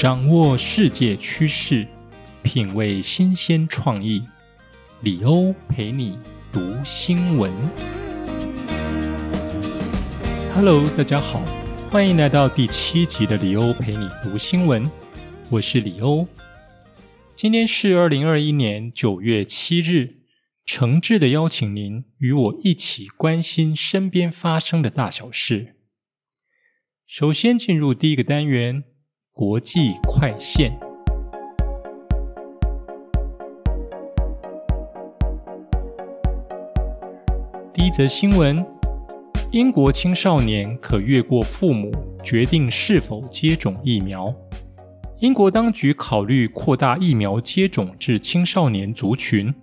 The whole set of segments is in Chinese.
掌握世界趋势，品味新鲜创意。李欧陪你读新闻。Hello，大家好，欢迎来到第七集的李欧陪你读新闻。我是李欧。今天是二零二一年九月七日，诚挚的邀请您与我一起关心身边发生的大小事。首先进入第一个单元。国际快线。第一则新闻：英国青少年可越过父母决定是否接种疫苗。英国当局考虑扩大疫苗接种至青少年族群，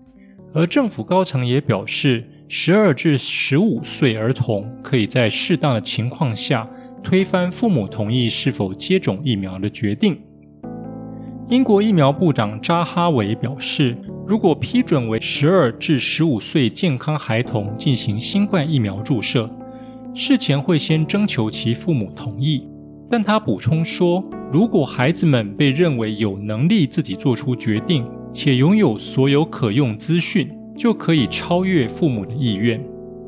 而政府高层也表示，十二至十五岁儿童可以在适当的情况下。推翻父母同意是否接种疫苗的决定。英国疫苗部长扎哈维表示，如果批准为十二至十五岁健康孩童进行新冠疫苗注射，事前会先征求其父母同意。但他补充说，如果孩子们被认为有能力自己做出决定，且拥有所有可用资讯，就可以超越父母的意愿。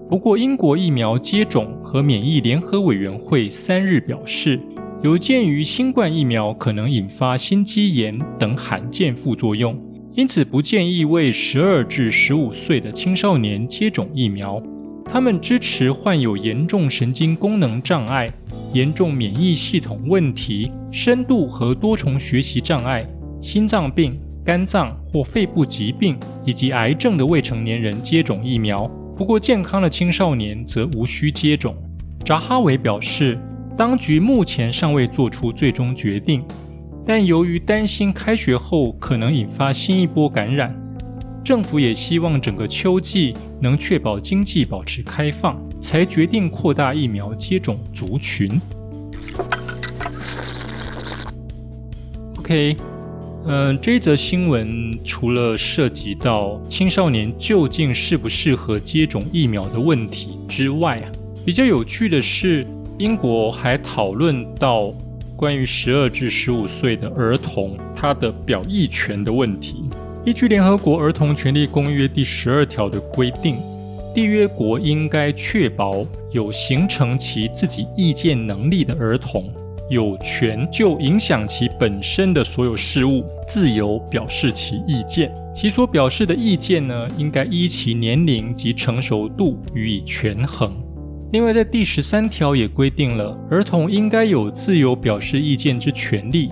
不过，英国疫苗接种和免疫联合委员会三日表示，有鉴于新冠疫苗可能引发心肌炎等罕见副作用，因此不建议为十二至十五岁的青少年接种疫苗。他们支持患有严重神经功能障碍、严重免疫系统问题、深度和多重学习障碍、心脏病、肝脏或肺部疾病以及癌症的未成年人接种疫苗。不过，健康的青少年则无需接种。扎哈维表示，当局目前尚未做出最终决定，但由于担心开学后可能引发新一波感染，政府也希望整个秋季能确保经济保持开放，才决定扩大疫苗接种族群。OK。嗯，这则新闻除了涉及到青少年究竟适不适合接种疫苗的问题之外啊，比较有趣的是，英国还讨论到关于十二至十五岁的儿童他的表意权的问题。依据联合国儿童权利公约第十二条的规定，缔约国应该确保有形成其自己意见能力的儿童。有权就影响其本身的所有事物，自由表示其意见。其所表示的意见呢，应该依其年龄及成熟度予以权衡。另外，在第十三条也规定了，儿童应该有自由表示意见之权利。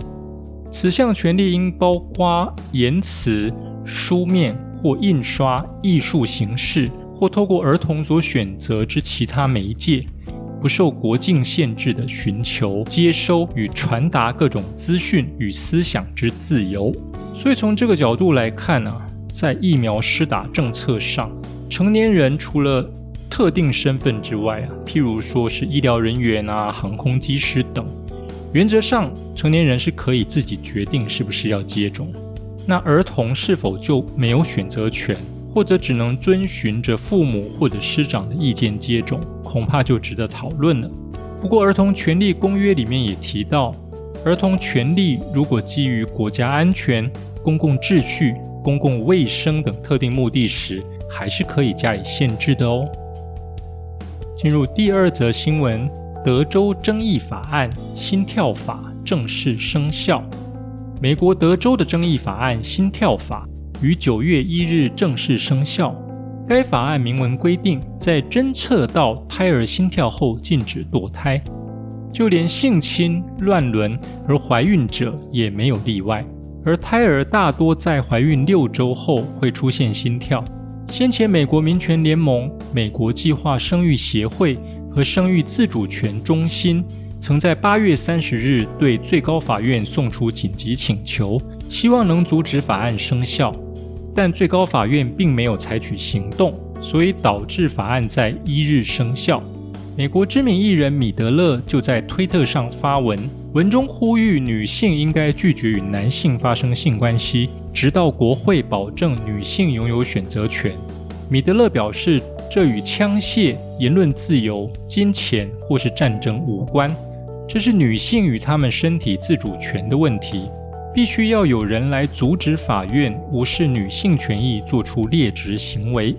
此项权利应包括言辞、书面或印刷、艺术形式，或透过儿童所选择之其他媒介。不受国境限制的寻求、接收与传达各种资讯与思想之自由。所以从这个角度来看呢，在疫苗施打政策上，成年人除了特定身份之外啊，譬如说是医疗人员啊、航空机师等，原则上成年人是可以自己决定是不是要接种。那儿童是否就没有选择权？或者只能遵循着父母或者师长的意见接种，恐怕就值得讨论了。不过，《儿童权利公约》里面也提到，儿童权利如果基于国家安全、公共秩序、公共卫生等特定目的时，还是可以加以限制的哦。进入第二则新闻：德州争议法案“心跳法”正式生效。美国德州的争议法案“心跳法”。于九月一日正式生效。该法案明文规定，在侦测到胎儿心跳后禁止堕胎，就连性侵、乱伦而怀孕者也没有例外。而胎儿大多在怀孕六周后会出现心跳，先前，美国民权联盟、美国计划生育协会和生育自主权中心曾在八月三十日对最高法院送出紧急请求，希望能阻止法案生效，但最高法院并没有采取行动，所以导致法案在一日生效。美国知名艺人米德勒就在推特上发文，文中呼吁女性应该拒绝与男性发生性关系，直到国会保证女性拥有选择权。米德勒表示，这与枪械、言论自由、金钱或是战争无关，这是女性与她们身体自主权的问题，必须要有人来阻止法院无视女性权益，做出劣质行为。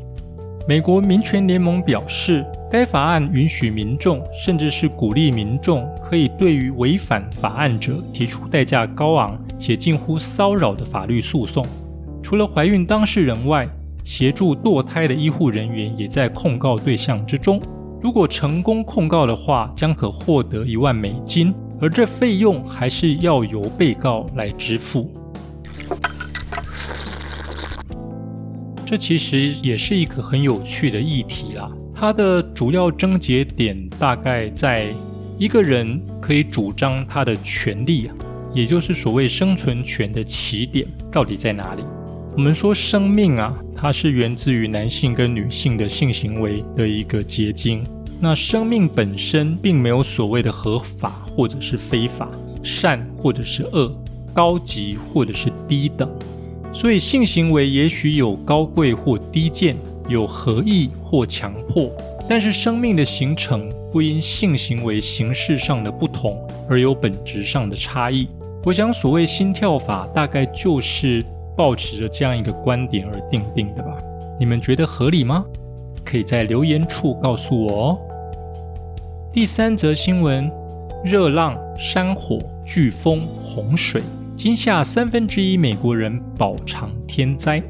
美国民权联盟表示。该法案允许民众，甚至是鼓励民众，可以对于违反法案者提出代价高昂且近乎骚扰的法律诉讼。除了怀孕当事人外，协助堕胎的医护人员也在控告对象之中。如果成功控告的话，将可获得一万美金，而这费用还是要由被告来支付。这其实也是一个很有趣的议题啦。它的主要症结点大概在一个人可以主张他的权利啊，也就是所谓生存权的起点到底在哪里？我们说生命啊，它是源自于男性跟女性的性行为的一个结晶。那生命本身并没有所谓的合法或者是非法，善或者是恶，高级或者是低等，所以性行为也许有高贵或低贱。有合意或强迫，但是生命的形成不因性行为形式上的不同而有本质上的差异。我想，所谓心跳法，大概就是抱持着这样一个观点而定定的吧？你们觉得合理吗？可以在留言处告诉我哦。第三则新闻：热浪、山火、飓风、洪水，惊吓三分之一美国人饱尝天灾。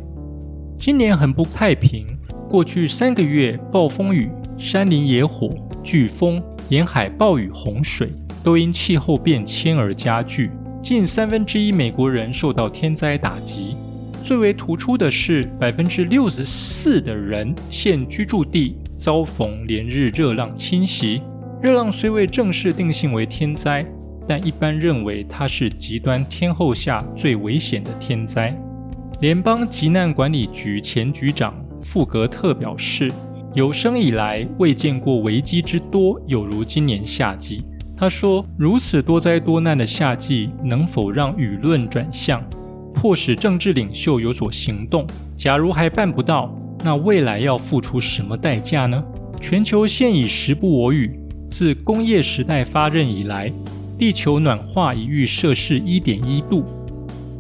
今年很不太平。过去三个月，暴风雨、山林野火、飓风、沿海暴雨、洪水，都因气候变迁而加剧。近三分之一美国人受到天灾打击。最为突出的是，百分之六十四的人现居住地遭逢连日热浪侵袭。热浪虽未正式定性为天灾，但一般认为它是极端天候下最危险的天灾。联邦急难管理局前局长。富格特表示，有生以来未见过危机之多，有如今年夏季。他说：“如此多灾多难的夏季，能否让舆论转向，迫使政治领袖有所行动？假如还办不到，那未来要付出什么代价呢？”全球现已时不我与。自工业时代发轫以来，地球暖化已逾摄氏一点一度，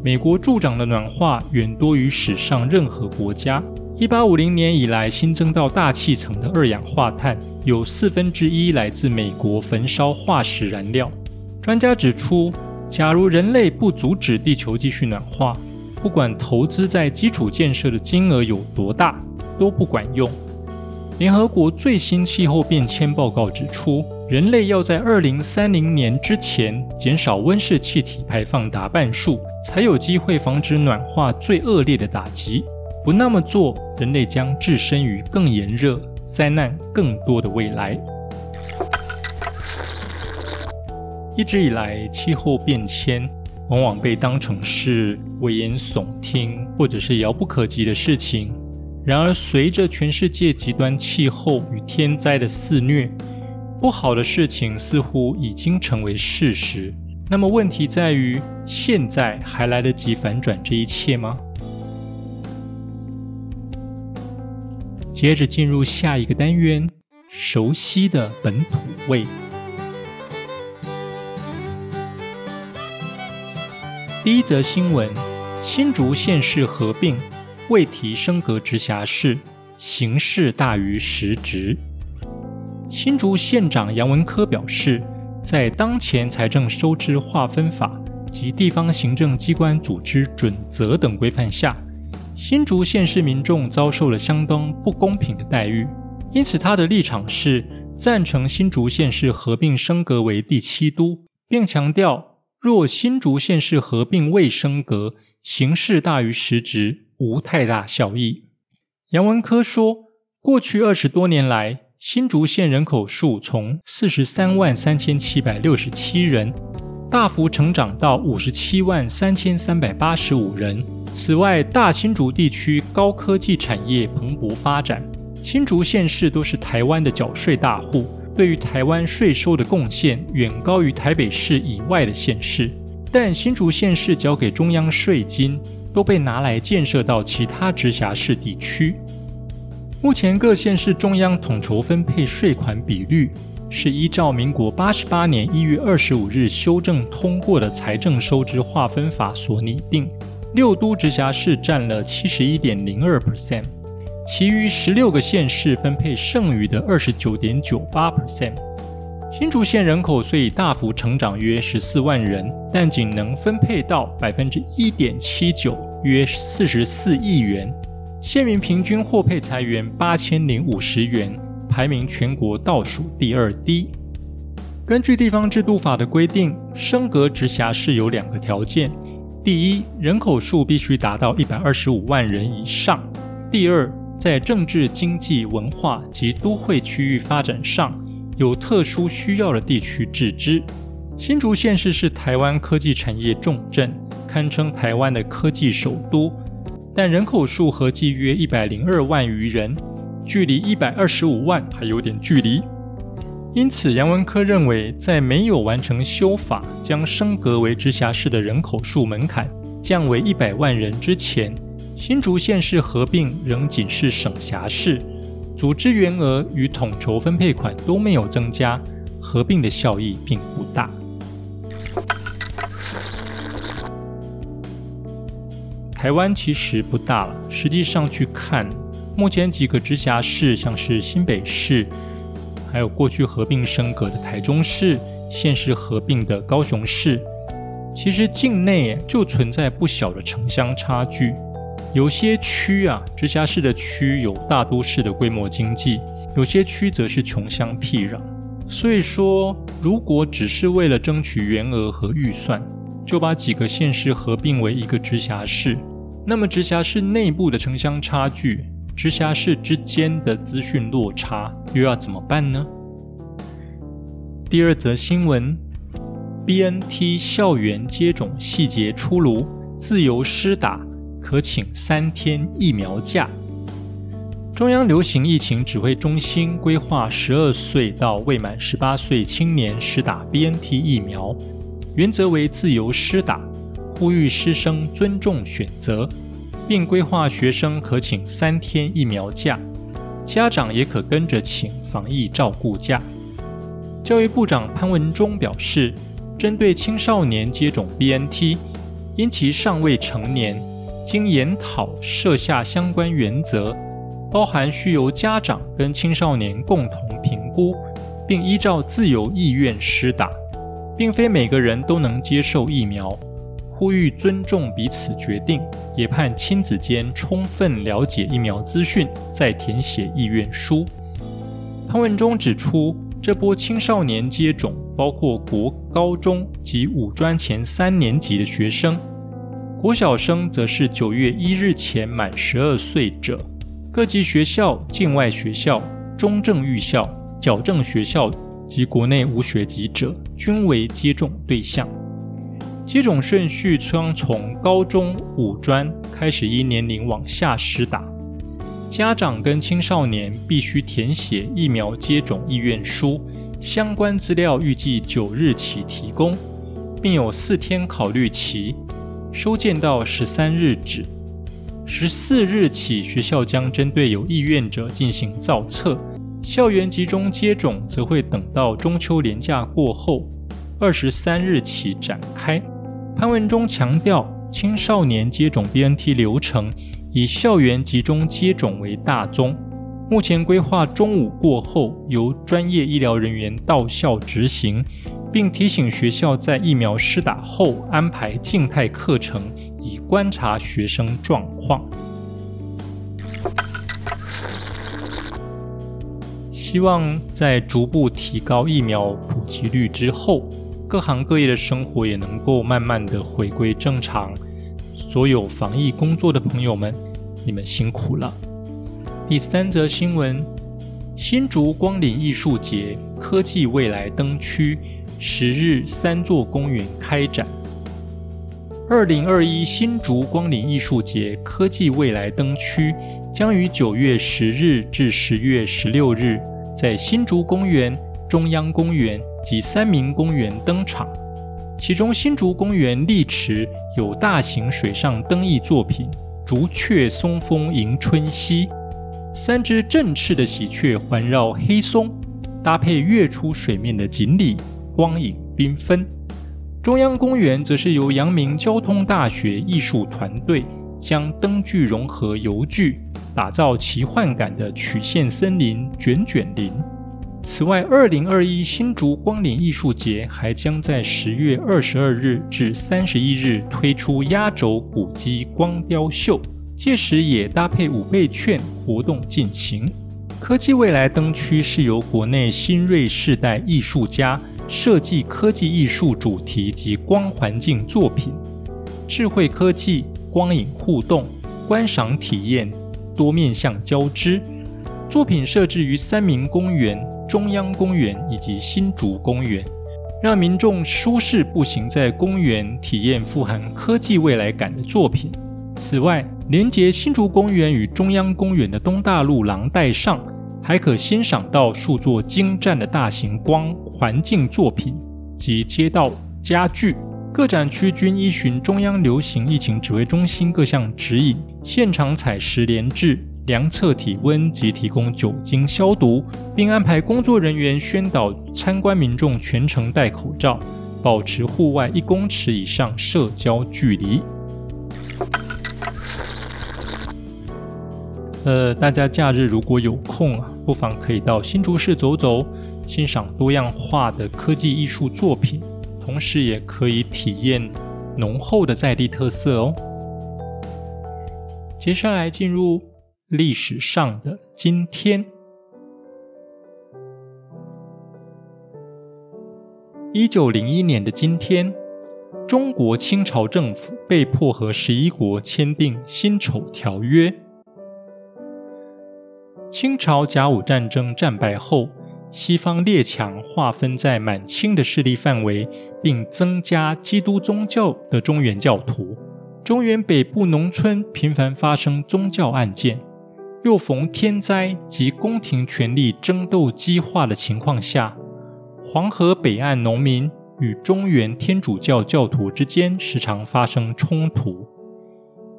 美国助长的暖化远多于史上任何国家。一八五零年以来新增到大气层的二氧化碳有四分之一来自美国焚烧化石燃料。专家指出，假如人类不阻止地球继续暖化，不管投资在基础建设的金额有多大，都不管用。联合国最新气候变迁报告指出，人类要在二零三零年之前减少温室气体排放达半数，才有机会防止暖化最恶劣的打击。不那么做，人类将置身于更炎热、灾难更多的未来。一直以来，气候变迁往往被当成是危言耸听或者是遥不可及的事情。然而，随着全世界极端气候与天灾的肆虐，不好的事情似乎已经成为事实。那么，问题在于，现在还来得及反转这一切吗？接着进入下一个单元，熟悉的本土味。第一则新闻：新竹县市合并，未提升格直辖市，形式大于实质。新竹县长杨文科表示，在当前财政收支划分法及地方行政机关组织准则等规范下。新竹县市民众遭受了相当不公平的待遇，因此他的立场是赞成新竹县市合并升格为第七都，并强调若新竹县市合并未升格，形式大于实质，无太大效益。杨文科说，过去二十多年来，新竹县人口数从四十三万三千七百六十七人，大幅成长到五十七万三千三百八十五人。此外，大新竹地区高科技产业蓬勃发展，新竹县市都是台湾的缴税大户，对于台湾税收的贡献远高于台北市以外的县市。但新竹县市交给中央税金，都被拿来建设到其他直辖市地区。目前各县市中央统筹分配税款比率，是依照民国八十八年一月二十五日修正通过的财政收支划分法所拟定。六都直辖市占了七十一点零二 percent，其余十六个县市分配剩余的二十九点九八 percent。新竹县人口虽已大幅成长约十四万人，但仅能分配到百分之一点七九，约四十四亿元。县民平均获配财源八千零五十元，排名全国倒数第二低。根据地方制度法的规定，升格直辖市有两个条件。第一，人口数必须达到一百二十五万人以上；第二，在政治、经济、文化及都会区域发展上有特殊需要的地区自治。新竹县市是台湾科技产业重镇，堪称台湾的科技首都，但人口数合计约一百零二万余人，距离一百二十五万还有点距离。因此，杨文科认为，在没有完成修法，将升格为直辖市的人口数门槛降为一百万人之前，新竹县市合并仍仅是省辖市，组织员额与统筹分配款都没有增加，合并的效益并台湾其实不大了，实际上去看，目前几个直辖市，像是新北市。还有过去合并升格的台中市，现时合并的高雄市，其实境内就存在不小的城乡差距。有些区啊，直辖市的区有大都市的规模经济，有些区则是穷乡僻壤。所以说，如果只是为了争取员额和预算，就把几个县市合并为一个直辖市，那么直辖市内部的城乡差距。直辖市之间的资讯落差又要怎么办呢？第二则新闻：BNT 校园接种细节出炉，自由施打，可请三天疫苗假。中央流行疫情指挥中心规划，十二岁到未满十八岁青年施打 BNT 疫苗，原则为自由施打，呼吁师生尊重选择。并规划学生可请三天疫苗假，家长也可跟着请防疫照顾假。教育部长潘文忠表示，针对青少年接种 BNT，因其尚未成年，经研讨设下相关原则，包含需由家长跟青少年共同评估，并依照自由意愿施打，并非每个人都能接受疫苗。呼吁尊重彼此决定，也盼亲子间充分了解疫苗资讯，再填写意愿书。潘文中指出，这波青少年接种包括国高中及五专前三年级的学生，国小生则是九月一日前满十二岁者。各级学校、境外学校、中正预校、矫正学校及国内无学籍者，均为接种对象。接种顺序将从高中、五专开始依年龄往下施打。家长跟青少年必须填写疫苗接种意愿书，相关资料预计九日起提供，并有四天考虑期，收件到十三日止。十四日起，学校将针对有意愿者进行造册，校园集中接种则会等到中秋连假过后，二十三日起展开。潘文中强调，青少年接种 BNT 流程以校园集中接种为大宗。目前规划中午过后由专业医疗人员到校执行，并提醒学校在疫苗施打后安排静态课程，以观察学生状况。希望在逐步提高疫苗普及率之后。各行各业的生活也能够慢慢的回归正常。所有防疫工作的朋友们，你们辛苦了。第三则新闻：新竹光临艺术节科技未来灯区十日三座公园开展。二零二一新竹光临艺术节科技未来灯区将于九月十日至十月十六日在新竹公园、中央公园及三明公园登场。其中，新竹公园丽池有大型水上灯艺作品“竹雀松风迎春溪”，三只振翅的喜鹊环绕黑松，搭配跃出水面的锦鲤，光影缤纷。中央公园则是由阳明交通大学艺术团队将灯具融合油具，打造奇幻感的曲线森林卷卷林。此外，二零二一新竹光年艺术节还将在十月二十二日至三十一日推出压轴古迹光雕秀，届时也搭配五倍券活动进行。科技未来灯区是由国内新锐世代艺术家设计科技艺术主题及光环境作品，智慧科技、光影互动、观赏体验多面向交织。作品设置于三明公园。中央公园以及新竹公园，让民众舒适步行在公园，体验富含科技未来感的作品。此外，连接新竹公园与中央公园的东大路廊带上，还可欣赏到数座精湛的大型光环境作品及街道家具。各展区均依循中央流行疫情指挥中心各项指引，现场采实联制。量测体温及提供酒精消毒，并安排工作人员宣导参观民众全程戴口罩，保持户外一公尺以上社交距离。呃，大家假日如果有空啊，不妨可以到新竹市走走，欣赏多样化的科技艺术作品，同时也可以体验浓厚的在地特色哦。接下来进入。历史上的今天，一九零一年的今天，中国清朝政府被迫和十一国签订《辛丑条约》。清朝甲午战争战败后，西方列强划分在满清的势力范围，并增加基督宗教的中原教徒。中原北部农村频繁发生宗教案件。又逢天灾及宫廷权力争斗激化的情况下，黄河北岸农民与中原天主教教徒之间时常发生冲突。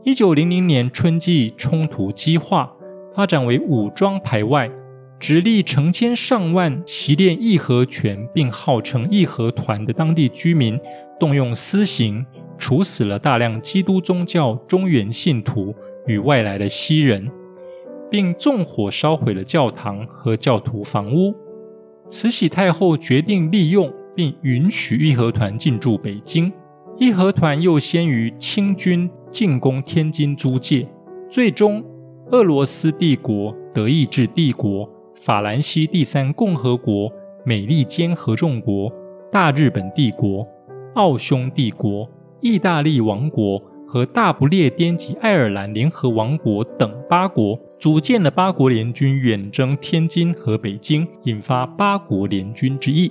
一九零零年春季，冲突激化，发展为武装排外，直隶成千上万习练义和拳并号称义和团的当地居民，动用私刑处死了大量基督宗教中原信徒与外来的西人。并纵火烧毁了教堂和教徒房屋。慈禧太后决定利用并允许义和团进驻北京。义和团又先于清军进攻天津租界。最终，俄罗斯帝国、德意志帝国、法兰西第三共和国、美利坚合众国、大日本帝国、奥匈帝国、意大利王国。和大不列颠及爱尔兰联合王国等八国组建了八国联军，远征天津和北京，引发八国联军之役。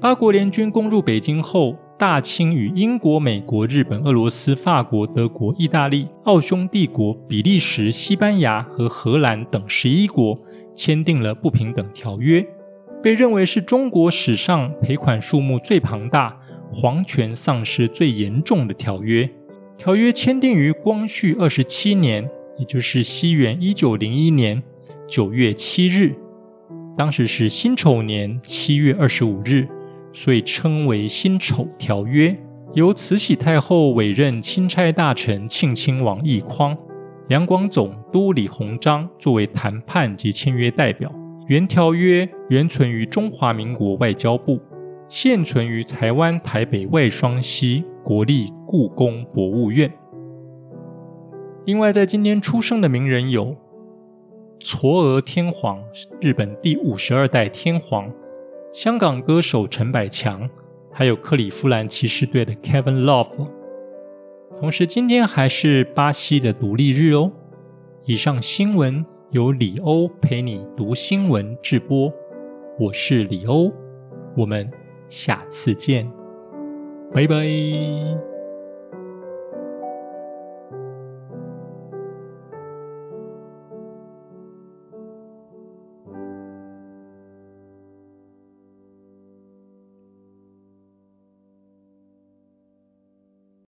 八国联军攻入北京后，大清与英国、美国、日本、俄罗斯、法国、德国、意大利、奥匈帝国、比利时、西班牙和荷兰等十一国签订了不平等条约，被认为是中国史上赔款数目最庞大、皇权丧失最严重的条约。条约签订于光绪二十七年，也就是西元一九零一年九月七日，当时是辛丑年七月二十五日，所以称为辛丑条约。由慈禧太后委任钦差大臣庆亲王奕匡、两广总督李鸿章作为谈判及签约代表。原条约原存于中华民国外交部。现存于台湾台北外双溪国立故宫博物院。另外，在今天出生的名人有嵯峨天皇，日本第五十二代天皇；香港歌手陈百强，还有克里夫兰骑士队的 Kevin Love。同时，今天还是巴西的独立日哦。以上新闻由李欧陪你读新闻直播，我是李欧，我们下次见，拜拜。